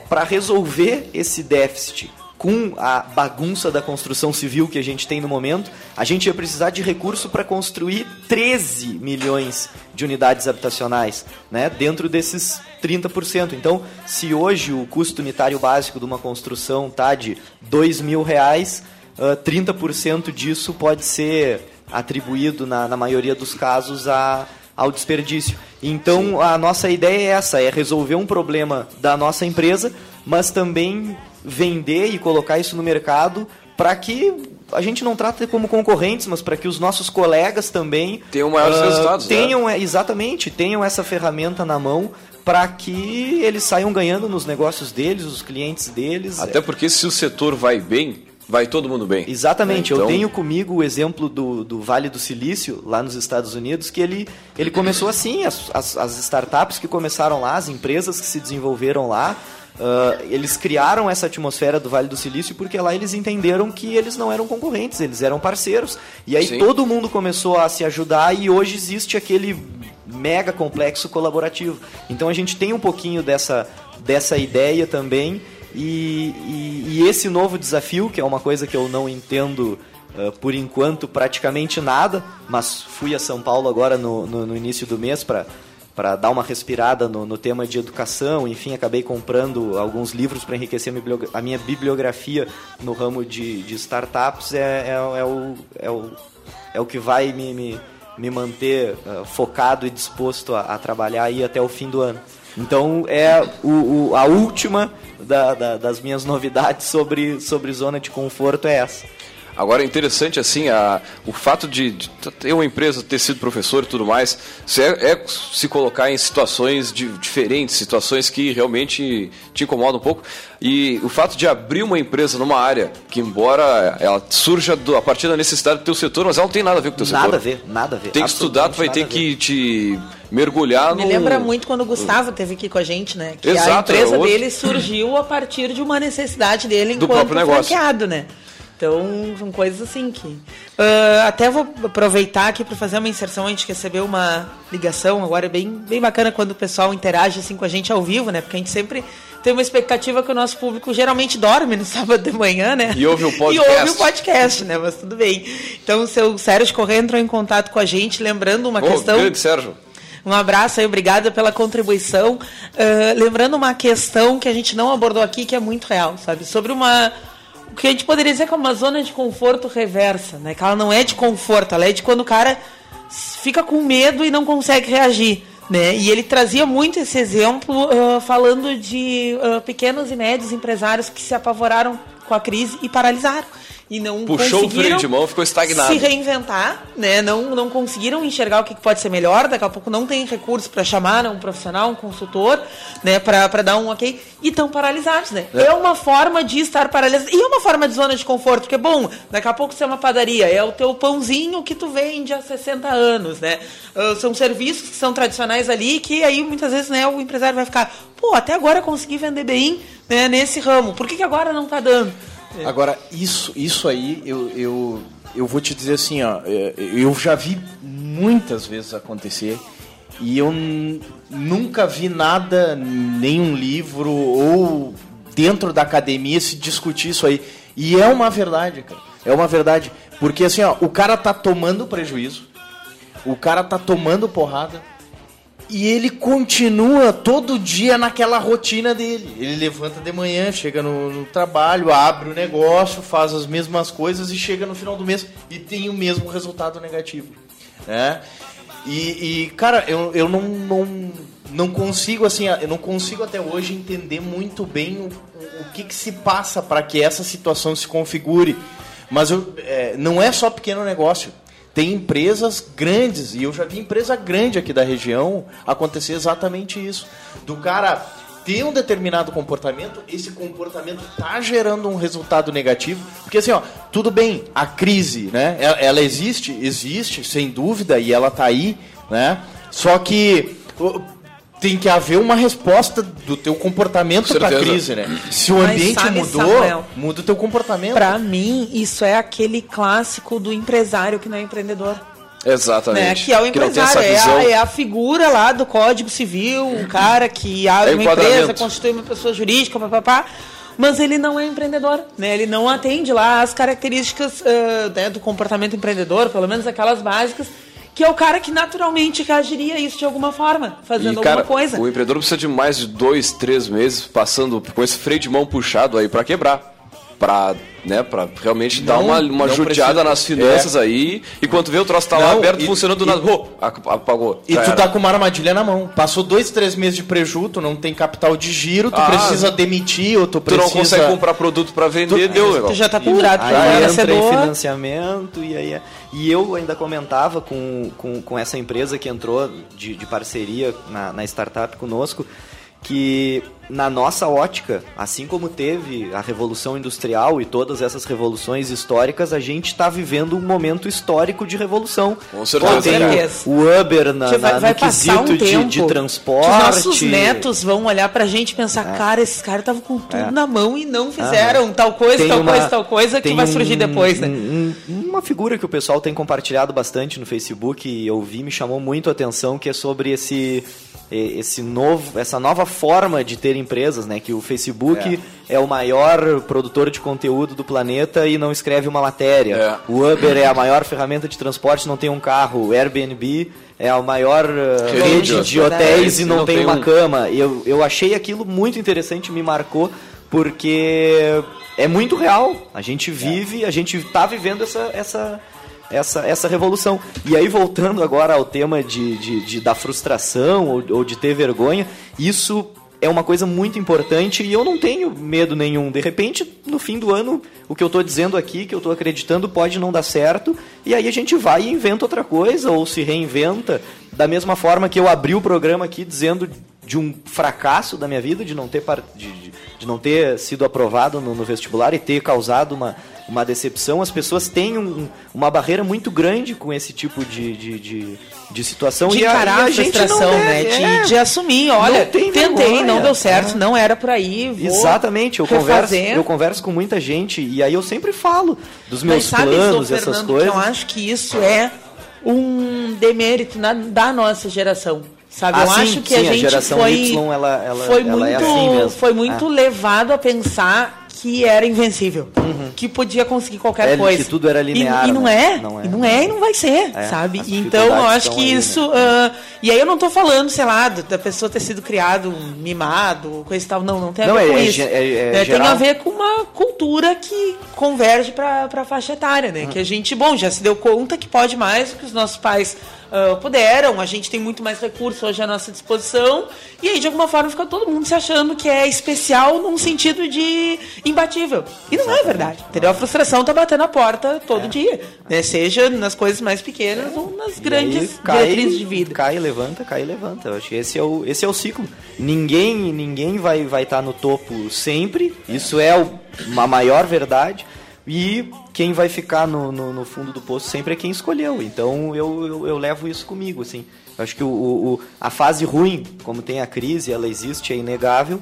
para resolver esse déficit com a bagunça da construção civil que a gente tem no momento, a gente ia precisar de recurso para construir 13 milhões de unidades habitacionais, né, dentro desses 30%. Então, se hoje o custo unitário básico de uma construção tá de 2 mil reais, ah, 30% disso pode ser atribuído, na, na maioria dos casos, a, ao desperdício. Então, a nossa ideia é essa, é resolver um problema da nossa empresa, mas também vender e colocar isso no mercado para que a gente não trata como concorrentes, mas para que os nossos colegas também Tenham maiores ah, resultados, né? tenham é, exatamente tenham essa ferramenta na mão para que eles saiam ganhando nos negócios deles, os clientes deles. Até porque se o setor vai bem, vai todo mundo bem. Exatamente, Então- eu tenho comigo o exemplo do, do Vale do Silício, lá nos Estados Unidos, que ele, ele começou assim, as, as, as startups que começaram lá, as empresas que se desenvolveram lá, ah, eles criaram essa atmosfera do Vale do Silício porque lá eles entenderam que eles não eram concorrentes, eles eram parceiros. E aí Sim. todo mundo começou a se ajudar e hoje existe aquele mega complexo colaborativo. Então a gente tem um pouquinho dessa, dessa ideia também. E, e- e esse novo desafio, que é uma coisa que eu não entendo ah, por enquanto praticamente nada, mas fui a São Paulo agora no, no, no início do mês para para dar uma respirada no, no tema de educação, enfim, acabei comprando alguns livros para enriquecer a minha bibliografia no ramo de, de startups, é, é, é o, é, o, é o que vai me, me, me manter ah, focado e disposto a, a trabalhar aí até o fim do ano. Então é o, o- a última da- da- das minhas novidades sobre, sobre zona de conforto é essa. Agora é interessante assim a, o fato de, de ter uma empresa, ter sido professor e tudo mais, se é, é se colocar em situações de- diferentes, situações que realmente te incomodam um pouco. E o fato de abrir uma empresa numa área que, embora ela surja do- a partir da necessidade do teu setor, mas ela não tem nada a ver com o teu setor. Nada a ver, nada a ver. Tem que estudar, tu vai ter que te mergulhar Me no... lembra muito quando o Gustavo teve aqui com a gente, né? Que a Exato, empresa é outro- dele surgiu a partir de uma necessidade dele Do enquanto próprio negócio. franqueado, né? Então, são coisas assim que... Ah, até vou aproveitar aqui para fazer uma inserção. A gente recebeu uma ligação agora, é bem, bem bacana quando o pessoal interage assim com a gente ao vivo, né? Porque a gente sempre tem uma expectativa que o nosso público geralmente dorme no sábado de manhã, né? E ouve o E podcast. ouve o podcast, né? Mas tudo bem. Então, o seu Sérgio Corrêa entrou em contato com a gente, lembrando uma Ô, questão... grande Sérgio. Um abraço aí, obrigada pela contribuição. Ah, lembrando uma questão que a gente não abordou aqui, que é muito real, sabe? Sobre uma. O que a gente poderia dizer que é uma zona de conforto reversa, né? Que ela não é de conforto, ela é de quando o cara fica com medo e não consegue reagir. Né? E ele trazia muito esse exemplo ah, falando de ah, pequenos e médios empresários que se apavoraram com a crise e paralisaram. E não Puxou o freio de mão, ficou estagnado. Se reinventar, né? Não, não conseguiram enxergar o que pode ser melhor, daqui a pouco não tem recurso para chamar um profissional, um consultor, né, para dar um ok, e estão paralisados, né? É. uma forma de estar paralisado. E é uma forma de zona de conforto, porque, bom, daqui a pouco você é uma padaria, é o teu pãozinho que tu vende há 60 anos, né? Uh, são serviços que são tradicionais ali, que aí muitas vezes né, o empresário vai ficar, pô, até agora eu consegui vender bem né, nesse ramo, por que, que agora não tá dando? Agora, isso, isso aí, eu, eu, eu vou te dizer assim, ó, é, eu já vi muitas vezes acontecer e eu nunca vi nada, nenhum livro ou dentro da academia se discutir isso aí. E é uma verdade, cara. É uma verdade. Porque assim, ó, o cara tá tomando prejuízo, o cara tá tomando porrada, e ele continua todo dia naquela rotina dele. Ele levanta de manhã, chega no, no trabalho, abre o negócio, faz as mesmas coisas e chega no final do mês e tem o mesmo resultado negativo. Né? E, e, cara, eu, eu não, não, não consigo, assim, eu não consigo até hoje entender muito bem o, o que, que se passa para que essa situação se configure. Mas eu, é, não é só pequeno negócio. Tem empresas grandes, e eu já vi empresa grande aqui da região acontecer exatamente isso. Do cara ter um determinado comportamento, esse comportamento tá gerando um resultado negativo. Porque assim, ó, tudo bem, a crise, né? Ela, existe, existe, sem dúvida, e ela tá aí, né? Só que tem que haver uma resposta do teu comportamento Com para a crise, né? Se o ambiente sabe, mudou, Samuel, muda o teu comportamento. Pra mim, isso é aquele clássico do empresário que não é empreendedor. Né? Exatamente. Que é o empresário, é a, é a figura lá do Código Civil, o cara que abre É uma empresa, constitui uma pessoa jurídica, papapá. Mas ele não é empreendedor, né? Ele não atende lá as características ah, né, do comportamento empreendedor, pelo menos aquelas básicas, que é o cara que naturalmente reagiria a isso de alguma forma, fazendo E, cara, alguma coisa. o empreendedor precisa de mais de dois, três meses passando com esse freio de mão puxado aí pra quebrar. Pra, né, pra realmente dar Não, uma, uma não judiada precisa- nas finanças É. aí. E quando vê o troço tá lá Não, aberto, e- funcionando e- nada. Oh, ap- apagou. E tu era. tá com uma armadilha na mão. Passou dois, três meses de prejuízo, tu não tem capital de giro, tu Ah, precisa demitir, ou tu Tu precisa... não consegue comprar produto pra vender, Tu- deu. Tu já tá pendurado Aí pro entra em financiamento e aí e eu ainda comentava com, com, com essa empresa que entrou de, de parceria na, na startup conosco que na nossa ótica, assim como teve a revolução industrial e todas essas revoluções históricas, a gente está vivendo um momento histórico de revolução. Com certeza. Pô, tem Com o- certeza. o Uber na, Porque vai, na- vai no passar um quesito tempo de, de transporte. que os nossos netos vão olhar pra gente e pensar, cara, esses caras estavam com tudo É. na mão e não fizeram tal coisa, Tem tal uma- coisa, tal coisa, que vai surgir um- depois, né? um- um- uma figura que o pessoal tem compartilhado bastante no Facebook e eu vi, me chamou muito a atenção, que é sobre esse esse novo, essa nova forma de ter empresas, né? Que o Facebook é. o maior produtor de conteúdo do planeta e não escreve uma matéria. É. O Uber é a maior ferramenta de transporte, não tem um carro. O Airbnb é a maior uh, Rede de hotéis e não, não tem, tem uma um. cama. Eu, eu achei aquilo muito interessante, me marcou, porque é muito real. A gente vive, a gente tá vivendo essa, essa, essa, essa revolução. E aí, voltando agora ao tema de, de, de- da frustração ou, ou de ter vergonha, isso é uma coisa muito importante e eu não tenho medo nenhum. De repente, no fim do ano, o que eu estou dizendo aqui, que eu estou acreditando, pode não dar certo, e aí a gente vai e inventa outra coisa, ou se reinventa. Da mesma forma que eu abri o programa aqui dizendo de um fracasso da minha vida, de não ter, de- de não ter sido aprovado no, no vestibular e ter causado uma, uma decepção, as pessoas têm um- uma barreira muito grande com esse tipo de, de, de, de situação. de e a, encarar a, a frustração, né? De, é. de assumir, olha, tentei, vergonha. não deu certo, É. não era por aí, Exatamente, eu converso, eu converso com muita gente e aí eu sempre falo dos Mas meus sabe, planos, Sô, essas Fernando, coisas. eu acho que isso é um demérito na- da nossa geração. Sabe, Ah, eu sim, acho que sim, a a gente geração foi, Y, ela- ela- foi ela muito, é assim foi muito É. levado a pensar que era invencível, que podia conseguir qualquer É, coisa. que tudo era E- linear, E, não, né? é, Não é. e não é, e não vai ser, É, sabe? Então eu acho que aí, né? isso, ah, e aí eu não tô falando, sei lá, da pessoa ter sido criado mimado, coisa e tal, não, não tem a Não, ver é- com é isso. é- tem a ver com uma cultura que converge para a faixa etária, né? Que a gente, bom, já se deu conta que pode mais do que os nossos pais ah, puderam, a gente tem muito mais recursos hoje à nossa disposição, e aí de alguma forma fica todo mundo se achando que é especial num sentido de imbatível. E não é verdade, entendeu? A frustração tá batendo a porta todo dia, né? Seja nas coisas mais pequenas ou nas É. E grandes cai, diretrizes de vida. Cai, levanta, cai, levanta. Eu acho que esse é o, esse é o ciclo. Ninguém ninguém vai estar vai tá no topo sempre. Isso é o- uma maior verdade. E quem vai ficar no, no, no fundo do poço sempre é quem escolheu. Então eu, eu, eu levo isso comigo. Assim. Eu acho que o, o- a fase ruim, como tem a crise, ela existe, é inegável.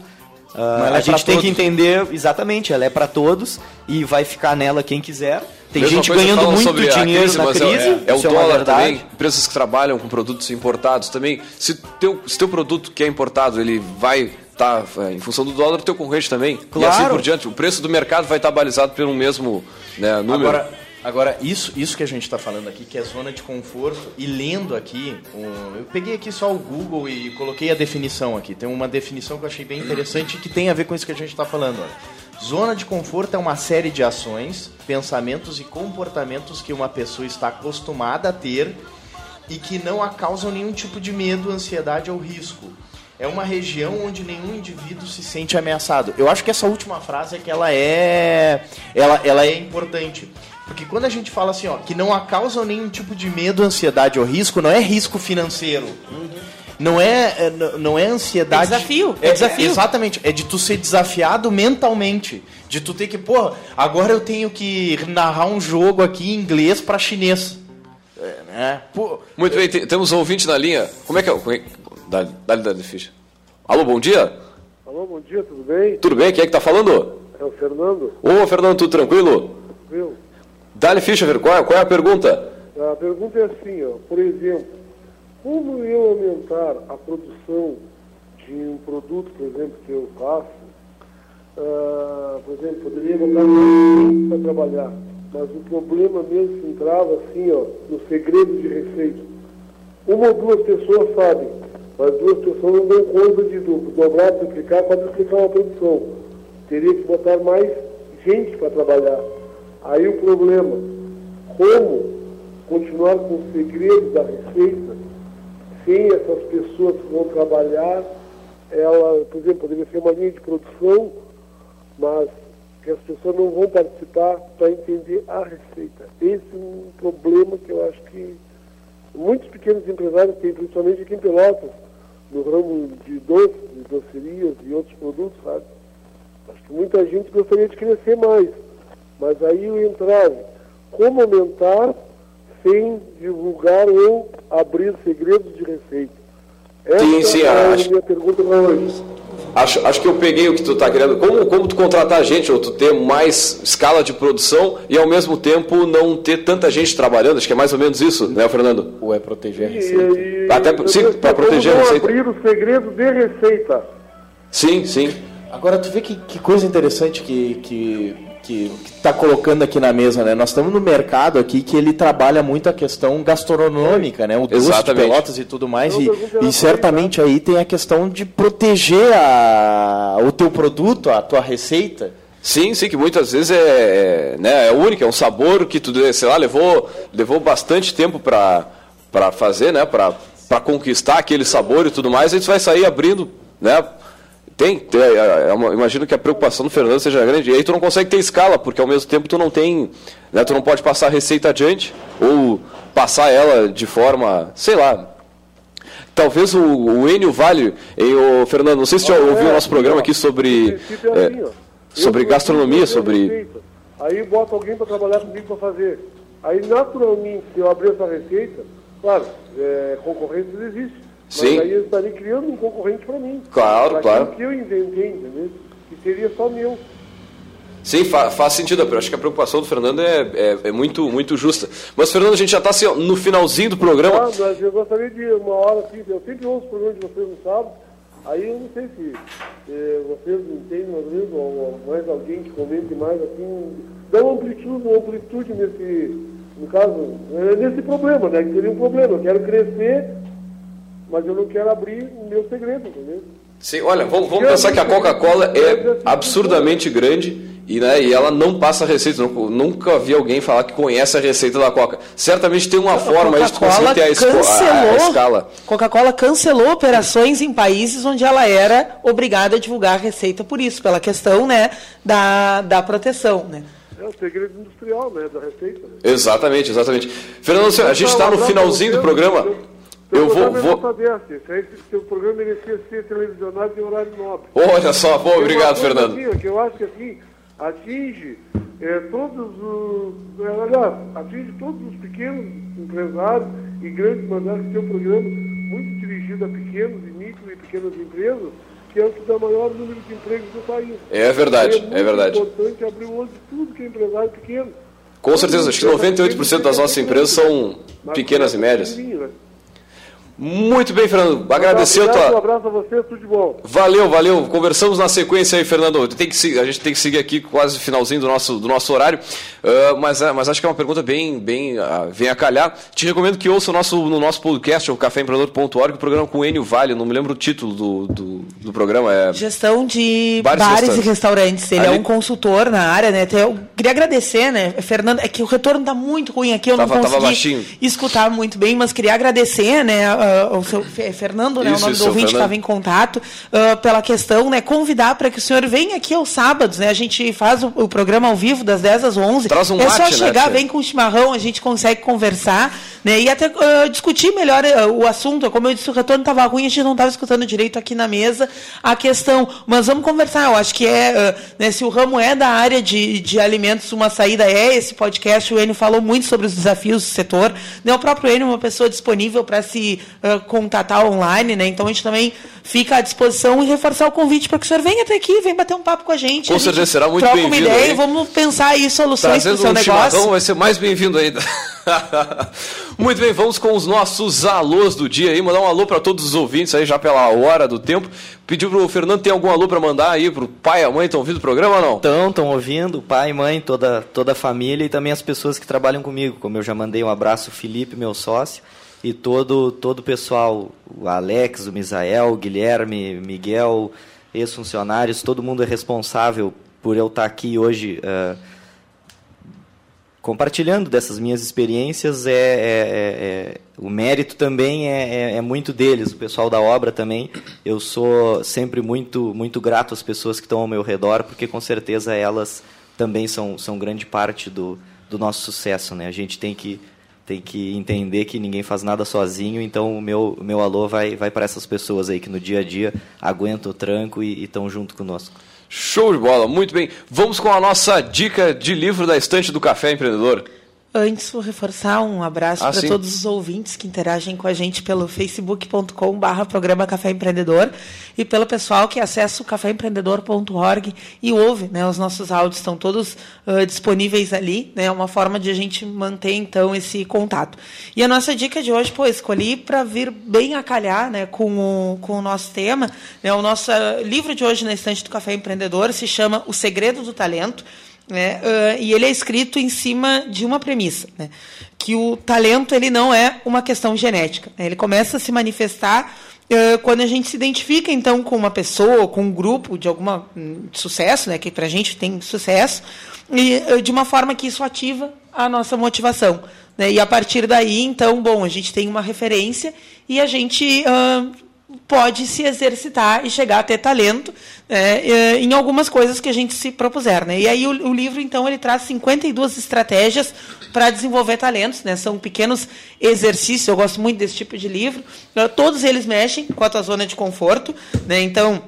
Ela a é gente tem todos. que entender exatamente, ela é para todos e vai ficar nela quem quiser. Tem Mesma gente ganhando muito dinheiro crise, na é- crise. É, é o uma dólar verdade. também. Empresas que trabalham com produtos importados também. Se teu, se teu produto que é importado, ele vai estar em função do dólar, teu concorrente também. E assim Claro. por diante. O preço do mercado vai estar balizado pelo mesmo né, número. Agora, agora isso, isso que a gente está falando aqui, que é zona de conforto, e lendo aqui, um, eu peguei aqui só o Google e coloquei a definição aqui. Tem uma definição que eu achei bem interessante que tem a ver com isso que a gente está falando. Olha. Zona de conforto é uma série de ações, pensamentos e comportamentos que uma pessoa está acostumada a ter e que não a causam nenhum tipo de medo, ansiedade ou risco. É uma região onde nenhum indivíduo se sente ameaçado. Eu acho que essa última frase é que ela é, ela, ela é importante. Porque quando a gente fala assim, ó, que não causam nenhum tipo de medo, ansiedade ou risco, não é risco financeiro. Não é, é, não é ansiedade. É desafio, é desafio. Exatamente. É de tu ser desafiado mentalmente. De tu ter que, pô, agora eu tenho que narrar um jogo aqui em inglês pra chinês. É, né? Pô, Muito bem, te- temos um ouvinte na linha. Como é que é? Como é... Dá, dá, dá, ficha. Alô, bom dia? Alô, bom dia, tudo bem? Tudo bem? Quem é que tá falando? É o Fernando, Ô, Fernando, tudo tranquilo? viu? Dá-lhe ficha, qual é, qual é a pergunta? A pergunta é assim, ó, por exemplo, como eu aumentar a produção de um produto, por exemplo, que eu faço, ah, por exemplo, poderia botar para trabalhar, mas o problema mesmo se entrava assim, ó, no segredo de receita. Uma ou duas pessoas sabem, mas duas pessoas não dão conta de do- dobrar, duplicar, quadruplicar uma produção. Teria que botar mais gente para trabalhar. Aí o problema, como continuar com o segredo da receita sem essas pessoas que vão trabalhar, ela, por exemplo, poderia ser uma linha de produção, mas que as pessoas não vão participar para entender a receita. Esse é um problema que eu acho que muitos pequenos empresários têm, principalmente aqui em Pelotas, no ramo de doces, de docerias e outros produtos, sabe? Acho que muita gente gostaria de crescer mais, mas aí o entrave, como aumentar sem divulgar ou abrir segredos de receita? Essa Sim, sim, é a minha pergunta para hoje. Acho, acho que eu peguei o que tu tá querendo. Como, como tu contratar gente, ou tu ter mais escala de produção e ao mesmo tempo não ter tanta gente trabalhando? Acho que é mais ou menos isso, né, Fernando? ou é proteger a E, receita? e, Até por- sim, pra proteger a receita. abrir o segredo de receita. Sim, sim. Agora tu vê que, que coisa interessante que, que, que, que tá colocando aqui na mesa, né? Nós estamos no mercado aqui que ele trabalha muito a questão gastronômica, né? O doce de pelotas e tudo mais. E, e certamente aí tem a questão de proteger a, o teu produto, a tua receita. Sim, sim, que muitas vezes é, é, né, é única, é um sabor que tu, sei lá, levou, levou bastante tempo para para fazer, né, para para conquistar aquele sabor e tudo mais, aí tu vai sair abrindo, né? Tem, tem é, é uma- imagino que a preocupação do Fernando seja grande. E aí tu não consegue ter escala, porque ao mesmo tempo tu não tem, né, tu não pode passar a receita adiante ou passar ela de forma, sei lá, Talvez o, o Enio Vale, e o Fernando, não sei se você já ouviu o nosso programa aqui sobre, é é, assim, sobre gastronomia, sobre. receita. Aí bota alguém para trabalhar comigo para fazer. Aí, naturalmente, se eu abrir essa receita, claro, é, concorrências existem. Sim. Mas aí eu estaria criando um concorrente para mim. Claro, claro. que eu inventei, entendeu? Que seria só meu. Sim, fa- faz sentido. Eu acho que a preocupação do Fernando é, é, é muito, muito justa. Mas, Fernando, a gente já está assim, no finalzinho do Ah, programa. mas eu gostaria de uma hora assim, eu sempre ouço o programa de vocês no sábado, aí eu não sei se eh, vocês entendem menos, ou, ou mais alguém que comente mais assim, dá uma amplitude, uma amplitude nesse, no caso, eh, nesse problema, né? Que seria um problema. Eu quero crescer, mas eu não quero abrir o meu segredo, entendeu? Sim, olha, vamos, vamos pensar que a Coca-Cola é absurdamente grande e, né, e ela não passa a receita. Nunca, nunca vi alguém falar que conhece a receita da Coca. Certamente tem uma forma aí de conseguir ter a, esco- a- a cancelou, escala. Coca-Cola cancelou operações em países onde ela era obrigada a divulgar a receita por isso, pela questão né, da, da proteção. Né? É o segredo industrial, né? Da receita. Né? Exatamente, exatamente. Fernando, a gente está no finalzinho do programa. Eu vou. vou... Esse, esse seu programa merecia ser televisionado em horário nobre. Olha só, bom, obrigado, Fernando. Assim, que eu acho que assim, atinge é, todos os. é, Aliás, atinge todos os pequenos empresários e grandes mandados que tem um programa muito dirigido a pequenos e micro e pequenas empresas, que é o que dá maior número de empregos no país. É verdade, muito é verdade. importante abrir o olho de tudo que é empresário pequeno. Com certeza, acho que 98% das nossas empresas são pequenas e médias. Muito bem, Fernando. Agradeceu a Obrigado, Um tua. abraço a você, tudo de bom. Valeu, valeu. Conversamos na sequência aí, Fernando. Tem que, a gente tem que seguir aqui quase finalzinho do nosso, do nosso horário. Ah, mas, ah, mas acho que é uma pergunta bem, bem ah, vem a calhar. Te recomendo que ouça o nosso, no nosso podcast, o caféempreendedor.org, o programa com o Enio Vale. Não me lembro o título do, do, do programa. É... Gestão de Bares bares, e restaurantes. Ele Ali- é um consultor na área, né? Eu queria agradecer, né, Fernando? É que o retorno está muito ruim aqui, eu Tava- não consegui baixinho. escutar muito bem, mas queria agradecer, né, uh, o seu Fernando, né, isso, o nome do ouvinte estava em contato, uh, pela questão, né, convidar para que o senhor venha aqui aos sábados, né? A gente faz o, o programa ao vivo das 10 às 11. Traz um é mate, só chegar, né, vem com chimarrão, a gente consegue conversar, né? E até uh, discutir melhor o assunto. Como eu disse, o retorno estava ruim, a gente não estava escutando direito aqui na mesa a questão. Mas vamos conversar. Eu acho que é, né, se o ramo é da área de, de alimentos, uma saída é esse podcast. O Enio falou muito sobre os desafios do setor. Né? O próprio Enio é uma pessoa disponível para se uh, contatar online, né? Então a gente também fica à disposição e reforçar o convite para que o senhor venha até aqui, venha bater um papo com a gente. Com a certeza gente será muito bem-vindo. Troca uma ideia e vamos pensar aí soluções para o seu um negócio. Vai ser mais bem-vindo ainda. Muito bem, vamos com os nossos alôs do dia aí. Mandar um alô para todos os ouvintes aí já pela hora do tempo. Pediu pro Fernando, tem algum alô para mandar aí pro pai e a mãe? Estão ouvindo o programa ou não? Estão, estão ouvindo. Pai, mãe, toda, toda a família e também as pessoas que trabalham comigo. Como eu já mandei um abraço, Felipe, meu sócio, e todo, todo o pessoal, o Alex, o Misael, o Guilherme, Miguel, ex-funcionários, todo mundo é responsável por eu estar aqui hoje. Uh, compartilhando dessas minhas experiências, é, é, é, é o mérito também é, é, é, muito deles, o pessoal da obra também. Eu sou sempre muito, muito grato às pessoas que estão ao meu redor, porque com certeza elas também são, são grande parte do, do nosso sucesso. Né? A gente tem que, tem que entender que ninguém faz nada sozinho, então o meu, meu alô vai, vai para essas pessoas aí que no dia a dia aguentam o tranco e estão junto conosco. Show de bola, muito bem. Vamos com a nossa dica de livro da estante do Café Empreendedor. Antes, vou reforçar um abraço ah, para todos os ouvintes que interagem com a gente pelo facebook.com.br programa Café Empreendedor e pelo pessoal que acessa o caféempreendedor.org e ouve. Né, os nossos áudios estão todos uh, disponíveis ali. É né, uma forma de a gente manter, então, esse contato. E a nossa dica de hoje, pô, escolhi para vir bem a calhar né, com, o, com o nosso tema. Né, o nosso uh, livro de hoje na estante do Café Empreendedor se chama O Segredo do Talento né? Uh, e ele é escrito em cima de uma premissa, né? que o talento ele não é uma questão genética. Né? Ele começa a se manifestar uh, quando a gente se identifica então com uma pessoa, com um grupo de alguma um, de sucesso, né? que para a gente tem sucesso, e uh, de uma forma que isso ativa a nossa motivação. Né? E a partir daí, então, bom, a gente tem uma referência e a gente pode se exercitar e chegar a ter talento né, em algumas coisas que a gente se propuser. Né? E aí o, o livro, então, ele traz 52 estratégias para desenvolver talentos. Né? São pequenos exercícios, eu gosto muito desse tipo de livro. Todos eles mexem com a tua zona de conforto. Né? Então,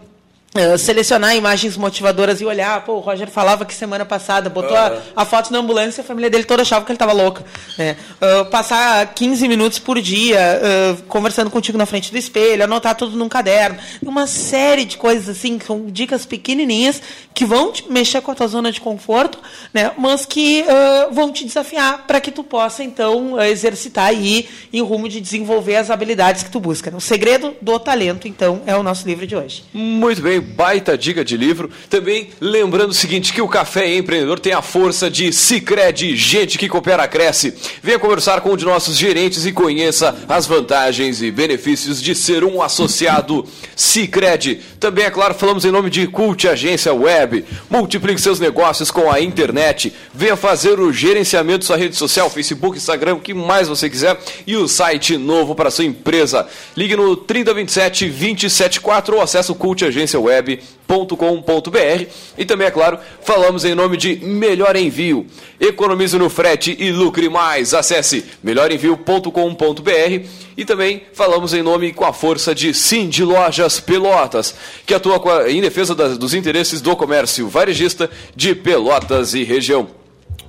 Uh, selecionar imagens motivadoras e olhar, pô, o Roger falava que semana passada botou uhum. a, a, foto na ambulância e a família dele toda achava que ele estava louca. Né? Uh, passar 15 minutos por dia uh, conversando contigo na frente do espelho, anotar tudo num caderno. Uma série de coisas assim, que são dicas pequenininhas que vão te mexer com a tua zona de conforto, né? mas que vão te desafiar para que tu possa, então, exercitar e ir em rumo de desenvolver as habilidades que tu busca. Né? O segredo do talento, então, é o nosso livro de hoje. Muito bem baita dica de livro. Também lembrando o seguinte, que o Café Empreendedor tem a força de Cicred, gente que coopera, cresce. Venha conversar com um de nossos gerentes e conheça as vantagens e benefícios de ser um associado Cicred. Também, é claro, falamos em nome de Cult Agência Web. Multiplique seus negócios com a internet. Venha fazer o gerenciamento da sua rede social, Facebook, Instagram, o que mais você quiser. E o site novo para sua empresa. Ligue no 3027 274 ou acesse o Cult Agência Web web.com.br e também, é claro, falamos em nome de Melhor Envio. Economize no frete e lucre mais. Acesse melhorenvio.com.br e também falamos em nome com a força de Cindy Lojas Pelotas, que atua em defesa dos interesses do comércio varejista de Pelotas e região.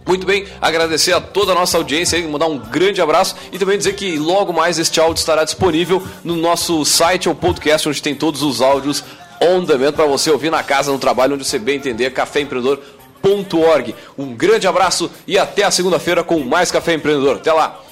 Muito bem, agradecer a toda a nossa audiência, mandar um grande abraço e também dizer que logo mais este áudio estará disponível no nosso site ou podcast, onde tem todos os áudios on demand para você ouvir na casa, no trabalho, onde você bem entender, caféempreendedor.org. Um grande abraço e até a segunda-feira com mais Café Empreendedor. Até lá!